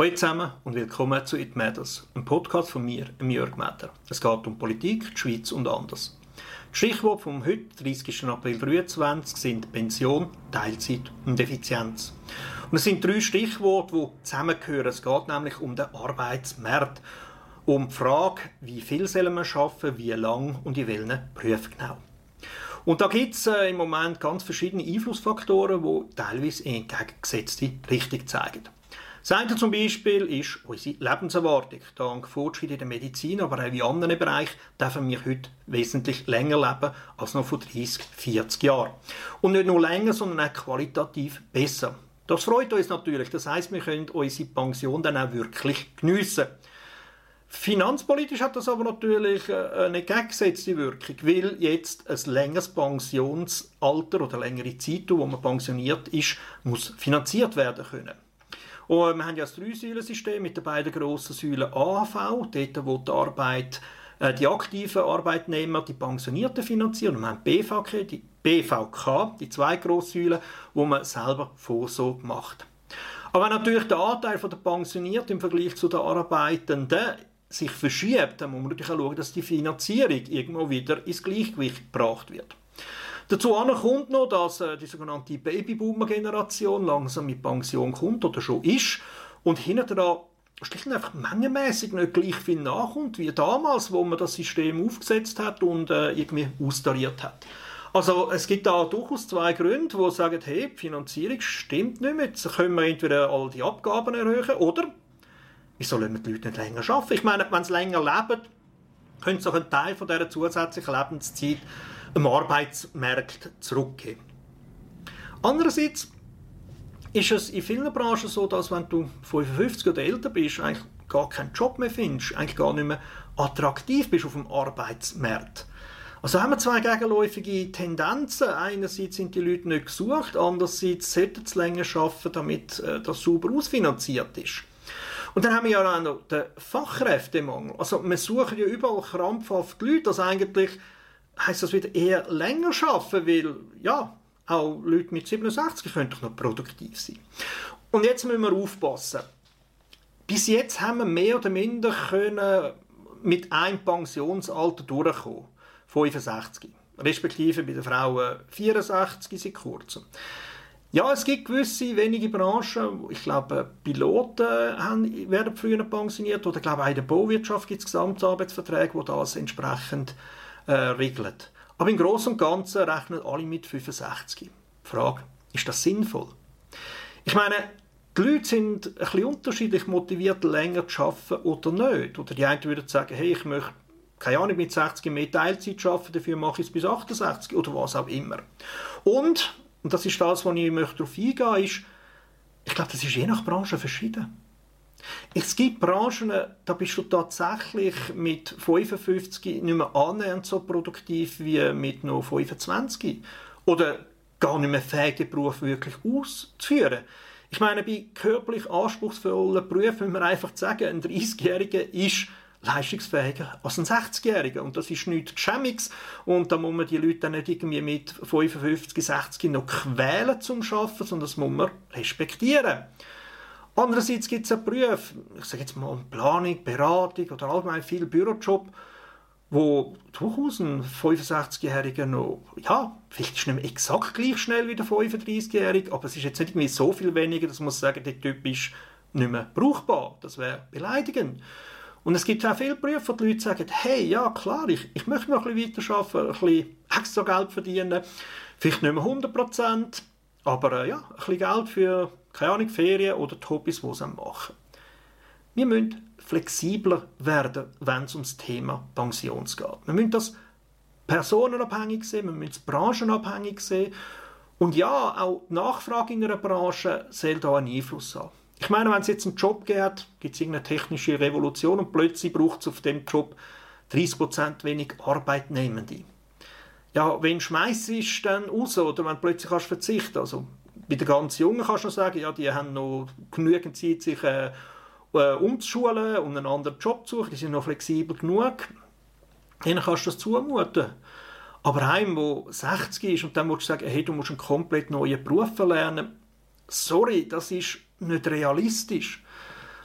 Hallo zusammen und willkommen zu It Matters, einem Podcast von mir, Jörg Metter. Es geht um Politik, die Schweiz und anders. Die Stichworte vom heute, 30. April 2023, sind Pension, Teilzeit und Effizienz. Und es sind drei Stichworte, die zusammengehören. Es geht nämlich um den Arbeitsmarkt, um die Frage, wie viel sollen wir arbeiten, wie lang und in welchen Berufen genau. Und da gibt es äh, im Moment ganz verschiedene Einflussfaktoren, die teilweise entgegengesetzte Richtung zeigen. Das zum Beispiel ist unsere Lebenserwartung. Dank Fortschritt in der Medizin, aber auch in anderen Bereichen, dürfen wir heute wesentlich länger leben als noch vor 30, 40 Jahren. Und nicht nur länger, sondern auch qualitativ besser. Das freut uns natürlich. Das heißt, wir können unsere Pension dann auch wirklich geniessen. Finanzpolitisch hat das aber natürlich äh, eine gegengesetzte Wirkung, weil jetzt ein längeres Pensionsalter oder längere Zeit, wo man pensioniert ist, muss finanziert werden können. Und wir haben ja das Drei-Säulen-System mit den beiden grossen Säulen AHV, dort wo die Arbeit äh, die aktiven Arbeitnehmer, die Pensionierten finanzieren. Und wir haben BVK, die BVK, die zwei Grosssäulen, wo man selber Vorsorge macht. Aber wenn natürlich der Anteil der Pensionierten im Vergleich zu den Arbeitenden sich verschiebt, dann muss man natürlich auch schauen, dass die Finanzierung irgendwo wieder ins Gleichgewicht gebracht wird. Dazu kommt noch, dass äh, die sogenannte Babyboomer-Generation langsam mit Pension kommt oder schon ist und hinter dran schlicht und einfach mengenmäßig nicht gleich viel nachkommt wie damals, wo man das System aufgesetzt hat und äh, irgendwie austariert hat. Also es gibt da durchaus zwei Gründe, wo sagen, hey, die Finanzierung stimmt nicht mehr. Jetzt können wir entweder all die Abgaben erhöhen oder wieso lassen wir die Leute nicht länger arbeiten? Ich meine, wenn sie länger leben, können sie auch einen Teil von dieser zusätzlichen Lebenszeit dem Arbeitsmarkt zurückgeben. Andererseits ist es in vielen Branchen so, dass wenn du 55 oder älter bist, eigentlich gar keinen Job mehr findest, eigentlich gar nicht mehr attraktiv bist auf dem Arbeitsmarkt. Also haben wir zwei gegenläufige Tendenzen. Einerseits sind die Leute nicht gesucht, andererseits sollten sie länger arbeiten, damit äh, das sauber ausfinanziert ist. Und dann haben wir ja auch noch den Fachkräftemangel. Also wir suchen ja überall krampfhaft Leute, also eigentlich heißt das wieder eher länger schaffen, weil ja, auch Leute mit 67 können doch noch produktiv sein. Und jetzt müssen wir aufpassen. Bis jetzt haben wir mehr oder minder können mit einem Pensionsalter durchkommen. 65. Respektive bei den Frauen 64 seit kurzem. Ja, es gibt gewisse wenige Branchen, ich glaube, Piloten haben, werden früher pensioniert oder ich glaube auch in der Bauwirtschaft gibt es Gesamtarbeitsverträge, die das entsprechend äh, regelt. Aber im Großen und Ganzen rechnen alle mit 65. Die Frage, ist das sinnvoll? Ich meine, die Leute sind ein bisschen unterschiedlich motiviert, länger zu arbeiten oder nicht. Oder die einen würden sagen, hey, ich möchte keine Ahnung, mit 60 mehr Teilzeit arbeiten, dafür mache ich es bis 68 oder was auch immer. Und, und das ist das, was ich möchte darauf eingehen ist, ich glaube, das ist je nach Branche verschieden. Es gibt Branchen, da bist du tatsächlich mit 55 nicht mehr annähernd so produktiv wie mit noch 25. Oder gar nicht mehr fähig, den Beruf wirklich auszuführen. Ich meine, bei körperlich anspruchsvollen Berufen müssen wir einfach sagen, ein 30-Jähriger ist leistungsfähiger als ein 60-Jähriger. Und das ist nichts Geschämmiges. Und da muss man die Leute dann nicht irgendwie mit 55, 60 noch quälen zum Arbeiten, sondern das muss man respektieren. Andererseits gibt es einen Beruf, ich sage jetzt mal Planung, Beratung oder allgemein viel Bürojob, wo durchaus ein 65-Jähriger noch, ja, vielleicht ist nicht mehr exakt gleich schnell wie der 35-Jährige, aber es ist jetzt nicht irgendwie so viel weniger, dass man sagen, der Typ ist nicht mehr brauchbar. Das wäre beleidigend. Und es gibt auch viele Berufe, wo die Leute sagen, hey, ja klar, ich, ich möchte noch ein bisschen weiterarbeiten, ein bisschen extra Geld verdienen, vielleicht nicht mehr 100 Prozent, aber äh, ja, ein bisschen Geld für, keine Ahnung, Ferien oder die Hobbys, die sie machen. Wir müssen flexibler werden, wenn es um das Thema Pension geht. Wir müssen das personenabhängig sehen, wir müssen es branchenabhängig sehen. Und ja, auch die Nachfrage in einer Branche soll da einen Einfluss haben. Ich meine, wenn es jetzt einen Job gibt, gibt es irgendeine technische Revolution und plötzlich braucht es auf dem Job 30% wenig Arbeitnehmende. Ja, wen schmeißt du dann raus oder wenn du plötzlich kannst verzichten Also bei den ganz Jungen kannst du noch sagen, ja, die haben noch genügend Zeit, sich äh, äh, umzuschulen und einen anderen Job zu suchen, die sind noch flexibel genug. Ihnen kannst du das zumuten. Aber einem, der 60 ist und dann musst du sagen, hey, du musst einen komplett neuen Beruf lernen, sorry, das ist nicht realistisch.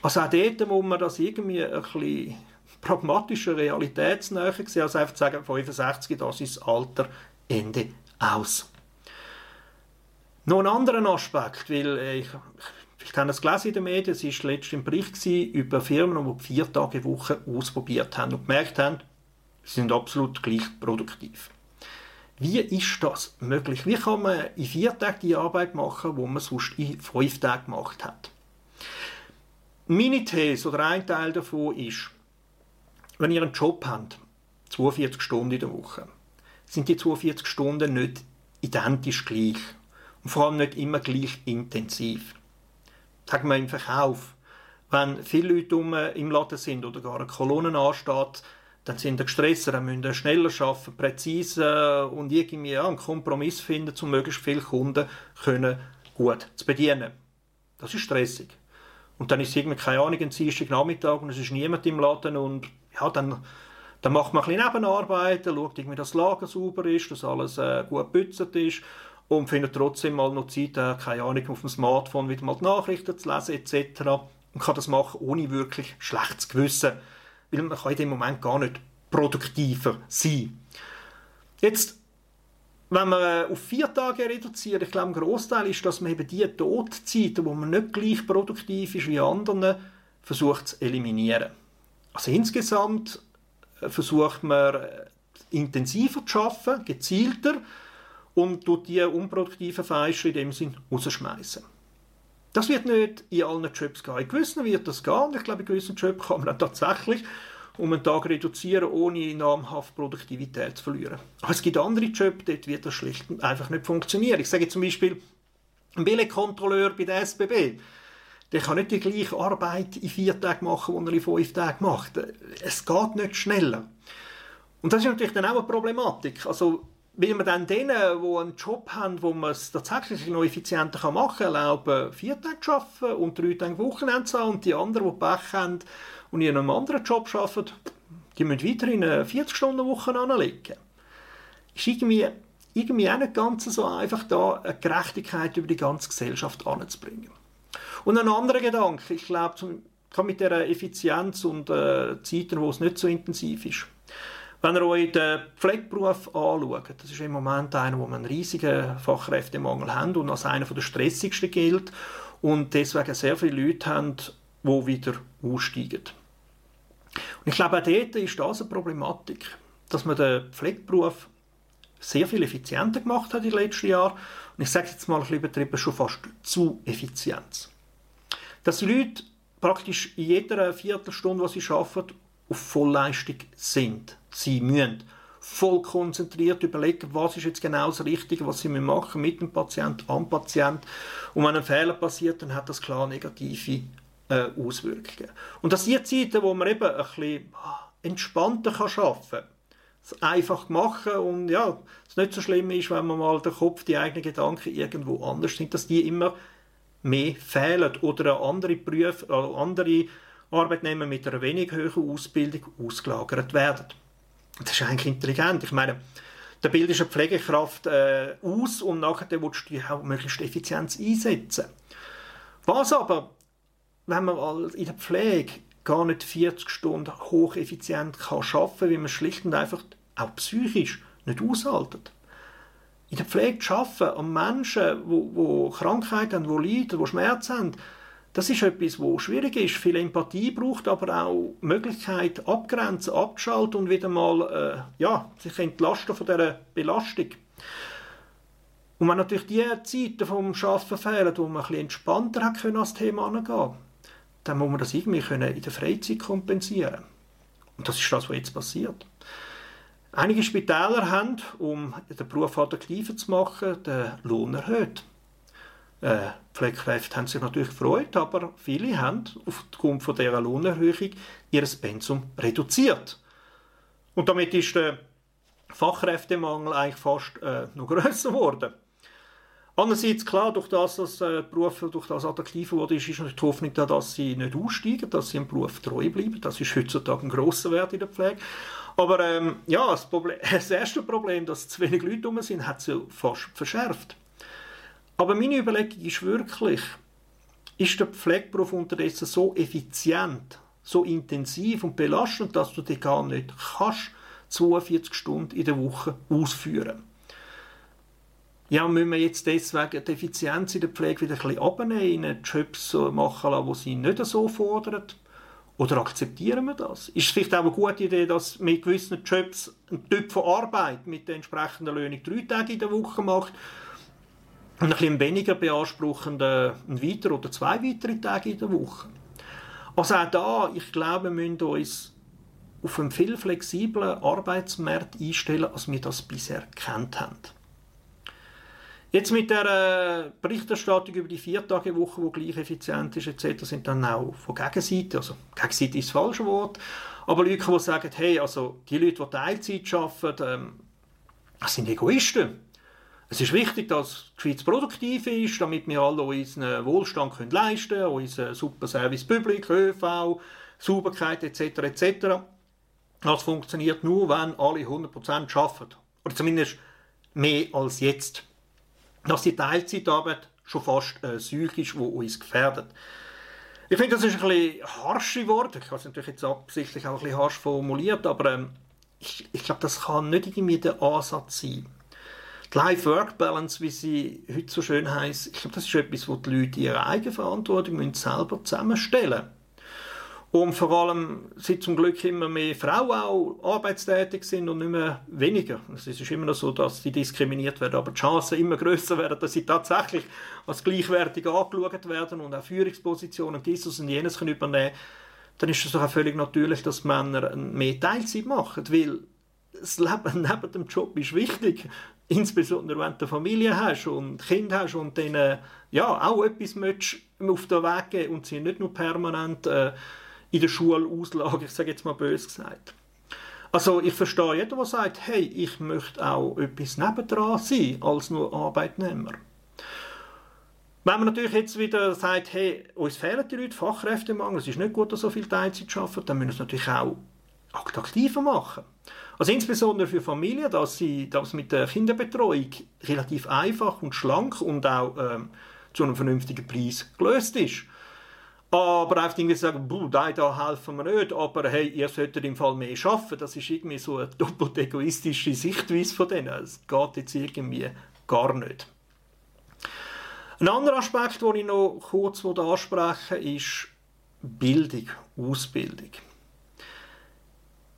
Also auch dort muss man das irgendwie ein bisschen pragmatischer, realitätsnäher sehen, als einfach zu sagen, 65, das ist das Alter, Ende, aus. Noch ein anderer Aspekt, weil äh, ich, ich habe es gelesen in den Medien, es war letztens ein Bericht über Firmen, die vier Tage Woche ausprobiert haben und gemerkt haben, sie sind absolut gleich produktiv. Wie ist das möglich? Wie kann man in vier Tagen die Arbeit machen, wo man sonst in fünf Tagen gemacht hat? Meine These oder ein Teil davon ist, wenn ihr einen Job habt, 42 Stunden in der Woche, sind die 42 Stunden nicht identisch gleich und vor allem nicht immer gleich intensiv. Sagen wir im Verkauf. Wenn viele Leute um, im Laden sind oder gar eine Kolonne ansteht, dann sind sie gestresst, dann müssen schneller arbeiten, präzise und irgendwie ja, einen Kompromiss finden, um möglichst viele Kunden können gut zu bedienen. Das ist stressig. Und dann ist irgendwie, keine Ahnung, ein Dienstag Nachmittag und es ist niemand im Laden und ja, dann, dann macht man ein bisschen Nebenarbeiten, schaut irgendwie, dass das Lager sauber ist, dass alles äh, gut gebützt ist und findet trotzdem mal noch Zeit, äh, keine Ahnung, auf dem Smartphone wieder mal die Nachrichten zu lesen etc. Und kann das machen, ohne wirklich schlechtes Gewissen. Weil man kann in dem Moment gar nicht produktiver sein. Jetzt, wenn man äh, auf vier Tage reduziert, ich glaube, ein Großteil ist, dass man eben die Todzeiten, wo man nicht gleich produktiv ist wie andere, versucht zu eliminieren. Also insgesamt äh, versucht man äh, intensiver zu arbeiten, gezielter und tut die unproduktiven Feister in dem Sinn rausschmeißen. Das wird nicht in allen Jobs gehen. In gewissen wird das gehen. Ich glaube, in gewissen Jobs kann man dann tatsächlich um einen Tag reduzieren, ohne namhaft Produktivität zu verlieren. Aber es gibt andere Jobs, dort wird das schlicht und einfach nicht funktionieren. Ich sage zum Beispiel, ein Billetkontrolleur bei der SBB, der kann nicht die gleiche Arbeit in vier Tagen machen, die er in fünf Tagen macht. Es geht nicht schneller. Und das ist natürlich dann auch eine Problematik. Also, weil man dann denen, die einen Job haben, wo man es tatsächlich noch effizienter machen kann, erlauben, vier Tage zu arbeiten und drei Tage Wochenende zu haben. Und die anderen, die Pech haben und in einem anderen Job arbeiten, die müssen weiterhin eine 40-Stunden-Woche anlegen. Ist irgendwie, irgendwie auch nicht ganz so einfach, da eine Gerechtigkeit über die ganze Gesellschaft anzubringen. Und ein anderer Gedanke, ich glaube, mit der Effizienz und äh, Zeiten, wo es nicht so intensiv ist. Wenn ihr euch den Pflegeberuf anschaut, das ist im Moment einer, wo man einen riesigen Fachkräftemangel hat und als einer der stressigsten gilt und deswegen sehr viele Leute haben, die wieder aussteigen. Und ich glaube, auch dort ist das eine Problematik, dass man den Pflegeberuf sehr viel effizienter gemacht hat in den letzten Jahren. Und ich sage jetzt mal ein bisschen übertrieben, schon fast zu effizient. Dass die Leute praktisch in jeder Viertelstunde, die sie arbeiten, auf Vollleistung sind. Sie müssen voll konzentriert überlegen, was ist jetzt genau das Richtige, was sie machen mit dem Patient, am Patient. Und wenn ein Fehler passiert, dann hat das klar negative äh, Auswirkungen. Und das sind Zeiten, wo man eben ein bisschen ah, entspannter kann arbeiten kann. Einfach machen und ja, es nicht so schlimm ist, wenn man mal der Kopf, die eigenen Gedanken irgendwo anders sind, dass die immer mehr fehlen oder andere Berufe, äh, andere Arbeitnehmer mit einer wenig höheren Ausbildung ausgelagert werden. Das ist eigentlich intelligent. Ich meine, da bildest eine Pflegekraft äh, aus und nachher willst du die auch möglichst effizient einsetzen. Was aber, wenn man in der Pflege gar nicht 40 Stunden hocheffizient kann arbeiten kann, weil man schlicht und einfach auch psychisch nicht aushaltet. In der Pflege zu arbeiten an Menschen, die Krankheiten haben, die leiden, die Schmerzen haben, das ist etwas, wo schwierig ist, viel Empathie braucht, aber auch Möglichkeit abgrenzen, abzuschalten und wieder mal äh, ja, sich entlasten von dieser Belastung. Und wenn natürlich die Zeiten vom Arbeiten fehlen, wo man ein bisschen entspannter hat können, als Thema angehen dann muss man das irgendwie können in der Freizeit kompensieren Und das ist das, was jetzt passiert. Einige Spitäler haben, um den Beruf attraktiver zu machen, den Lohn erhöht. Äh, Pflegekräfte haben sich natürlich gefreut, aber viele haben aufgrund von dieser Lohnerhöhung ihr Pensum reduziert. Und damit ist der Fachkräftemangel eigentlich fast äh, noch grösser geworden. Andererseits, klar, durch das, dass äh, Berufe durch das attraktiver wurde, ist, ist natürlich die Hoffnung da, dass sie nicht aussteigen, dass sie im Beruf treu bleiben. Das ist heutzutage ein grosser Wert in der Pflege. Aber ähm, ja, das, Problem, das erste Problem, dass zu wenig Leute da sind, hat sich fast verschärft. Aber meine Überlegung ist wirklich, ist der Pflegeberuf unterdessen so effizient, so intensiv und belastend, dass du dich gar nicht kannst 42 Stunden in der Woche ausführen. Ja, müssen wir jetzt deswegen die Effizienz in der Pflege wieder ein bisschen abnehmen, Jobs machen lassen, die sie nicht so fordern? Oder akzeptieren wir das? Ist es vielleicht auch eine gute Idee, dass mit gewissen Jobs ein Typ von Arbeit mit der entsprechenden Löhnung drei Tage in der Woche macht ein bisschen weniger beanspruchenden ein weiter oder zwei weitere Tage in der Woche? Also auch da, ich glaube, wir müssen uns auf einen viel flexiblen Arbeitsmarkt einstellen, als wir das bisher kennt haben. Jetzt mit der äh, Berichterstattung über die Viertagewoche, die gleich effizient ist, etc., sind dann auch von Gegenseite, also Gegenseite ist das falsche Wort, aber Leute, die sagen, hey, also die Leute, die Teilzeit arbeiten, ähm, das sind Egoisten. Es ist wichtig, dass die Schweiz produktiv ist, damit wir alle unseren Wohlstand können leisten können, unseren super Service Public, ÖV, Sauberkeit etc. etc. Das funktioniert nur, wenn alle 100% arbeiten. Oder zumindest mehr als jetzt. Dass die Teilzeitarbeit schon fast äh, Säule ist, die uns gefährdet. Ich finde, das ist ein bisschen harsche Wort. Ich habe es natürlich jetzt absichtlich auch ein bisschen harsch formuliert, aber ähm, ich, ich glaube, das kann nicht irgendwie der Ansatz sein. Life-Work-Balance, wie sie heute so schön heisst, ich glaube, das ist etwas, wo die Leute ihre Eigenverantwortung müssen selber zusammenstellen. Und vor allem sind zum Glück immer mehr Frauen auch arbeitstätig sind und nicht mehr weniger. Es ist immer noch so, dass sie diskriminiert werden, aber die Chancen immer größer werden, dass sie tatsächlich als gleichwertig angeschaut werden und auch Führungspositionen dieses und jenes können übernehmen dann ist es doch auch völlig natürlich, dass Männer mehr Teilzeit machen, weil das Leben neben dem Job ist wichtig, insbesondere wenn du eine Familie hast und Kind hast und denen ja, auch etwas auf den Weg geben und sie nicht nur permanent äh, in der Schule auslagern, ich sage jetzt mal bös gesagt. Also ich verstehe jeden, der sagt, hey, ich möchte auch etwas nebendran sein, als nur Arbeitnehmer. Wenn man natürlich jetzt wieder sagt, hey, uns fehlen die Leute, Fachkräftemangel, es ist nicht gut, dass so viel Teilzeit arbeiten, dann müssen wir es natürlich auch attraktiver machen. Also insbesondere für Familien, dass sie das mit der Kinderbetreuung relativ einfach und schlank und auch ähm, zu einem vernünftigen Preis gelöst ist. Aber einfach irgendwie sagen, buh, da, da helfen wir nicht, aber hey, ihr solltet im Fall mehr schaffen, das ist irgendwie so eine doppelt egoistische Sichtweise von denen. Es geht jetzt irgendwie gar nicht. Ein anderer Aspekt, den ich noch kurz ansprechen ist Bildung, Ausbildung.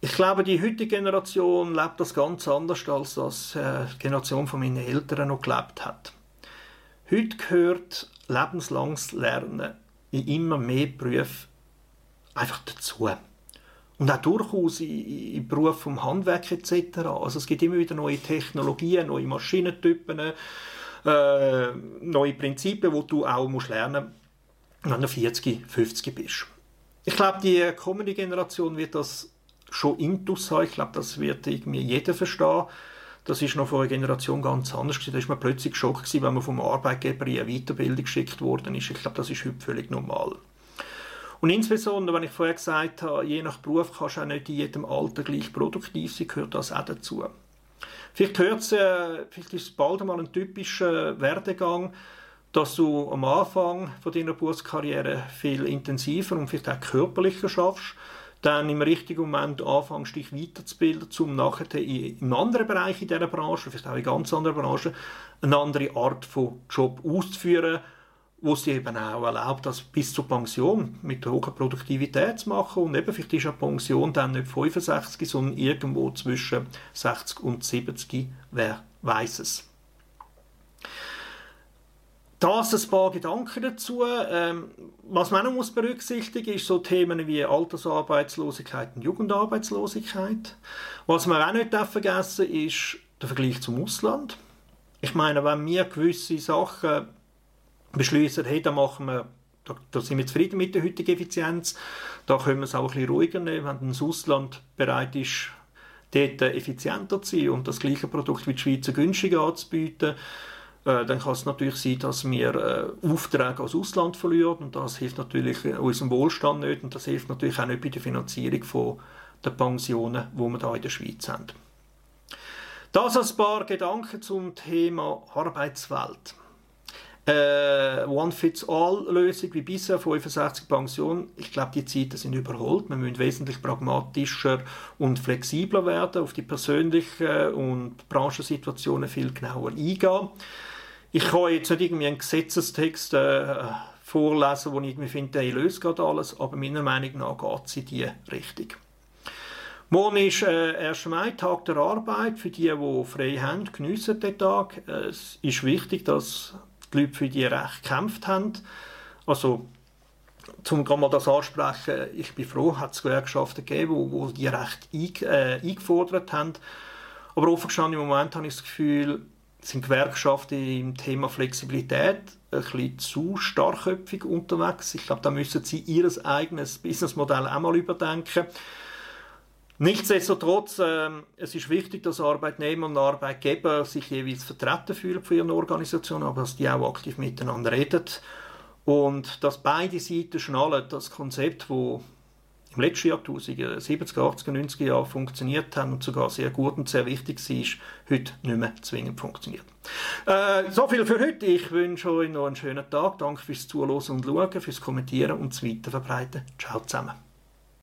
Ich glaube, die heutige Generation lebt das ganz anders, als das äh, die Generation von meinen Eltern noch gelebt hat. Heute gehört lebenslanges Lernen in immer mehr Berufen einfach dazu. Und auch durchaus in, Berufen vom Handwerk etc. Also es gibt immer wieder neue Technologien, neue Maschinentypen, äh, neue Prinzipien, die du auch musst lernen musst, wenn du 40, 50 bist. Ich glaube, die kommende Generation wird das schon intus haben. Ich glaube, das wird irgendwie jeder verstehen. Das ist noch vor einer Generation ganz anders Da war man plötzlich geschockt wenn man vom Arbeitgeber in eine Weiterbildung geschickt worden ist. Ich glaube, das ist heute völlig normal. Und insbesondere, wenn ich vorher gesagt habe, je nach Beruf kannst du auch nicht in jedem Alter gleich produktiv sein, gehört das auch dazu. Vielleicht, hört äh, vielleicht ist es bald einmal ein typischer Werdegang, dass du am Anfang von deiner Berufskarriere viel intensiver und vielleicht auch körperlicher schaffst dann im richtigen Moment anfängst, dich weiterzubilden, um nachher in einem anderen Bereich in dieser Branche, vielleicht auch in ganz anderen Branchen, eine andere Art von Job auszuführen, wo sie eben auch erlaubt, das bis zur Pension mit hoher Produktivität zu machen und eben vielleicht ist eine Pension dann nicht 65, sondern irgendwo zwischen 60 und 70, wer weiß es. Das ein paar Gedanken dazu. Ähm, was man auch muss berücksichtigen ist so Themen wie Altersarbeitslosigkeit und Jugendarbeitslosigkeit. Was man auch nicht vergessen darf, ist der Vergleich zum Ausland. Ich meine, wenn wir gewisse Sachen beschließen, hey, da machen wir da, da, sind wir zufrieden mit der heutigen Effizienz. Da können wir es auch ein bisschen ruhiger nehmen, wenn das Ausland bereit ist, dort effizienter zu sein und das gleiche Produkt wie die Schweiz günstiger anzubieten äh, dann kann es natürlich sein, dass wir äh, Aufträge aus Ausland verlieren und das hilft natürlich unserem Wohlstand nicht und das hilft natürlich auch nicht bei der Finanzierung von der Pensionen, die wir hier in der Schweiz haben. Das ein paar Gedanken zum Thema Arbeitswelt. äh, One-Fits-All-Lösung wie bisher, 65 Pensionen, ich glaube, die Zeiten sind überholt. Wir müssen wesentlich pragmatischer und flexibler werden, auf die persönlichen und Branchensituationen viel genauer eingehen. Ich kann jetzt nicht irgendwie einen Gesetzestext äh, vorlesen, wo ich irgendwie finde, der löst gerade alles, aber meiner Meinung nach geht es in diese Richtung. Morgen ist äh, 1. Mai, Tag der Arbeit. Für die, die frei haben, geniessen den Tag. Es ist wichtig, dass die Leute für die Rechte gekämpft haben. Also, zum mal das ansprechen, ich bin froh, hat es Gewerkschaften gegeben, die, die Rechte äh, eingefordert haben. Aber offen gestanden, im Moment habe ich das Gefühl, sind Gewerkschaften im Thema Flexibilität ein bisschen zu starkköpfig unterwegs. Ich glaube, da müssen sie ihr eigenes Businessmodell auch mal überdenken. Nichtsdestotrotz, äh, es ist wichtig, dass Arbeitnehmer und Arbeitgeber sich jeweils vertreten fühlen für ihre Organisation, aber dass die auch aktiv miteinander reden und dass beide Seiten schnallen, das Konzept, wo im letzten Jahrtausend, 70er, 80er, 90er Jahren funktioniert haben und sogar sehr gut und sehr wichtig war, heute nicht mehr zwingend funktioniert. Äh, so viel für heute. Ich wünsche euch noch einen schönen Tag. Danke fürs Zuhören und Schauen, fürs Kommentieren und das Weiterverbreiten. Ciao zusammen.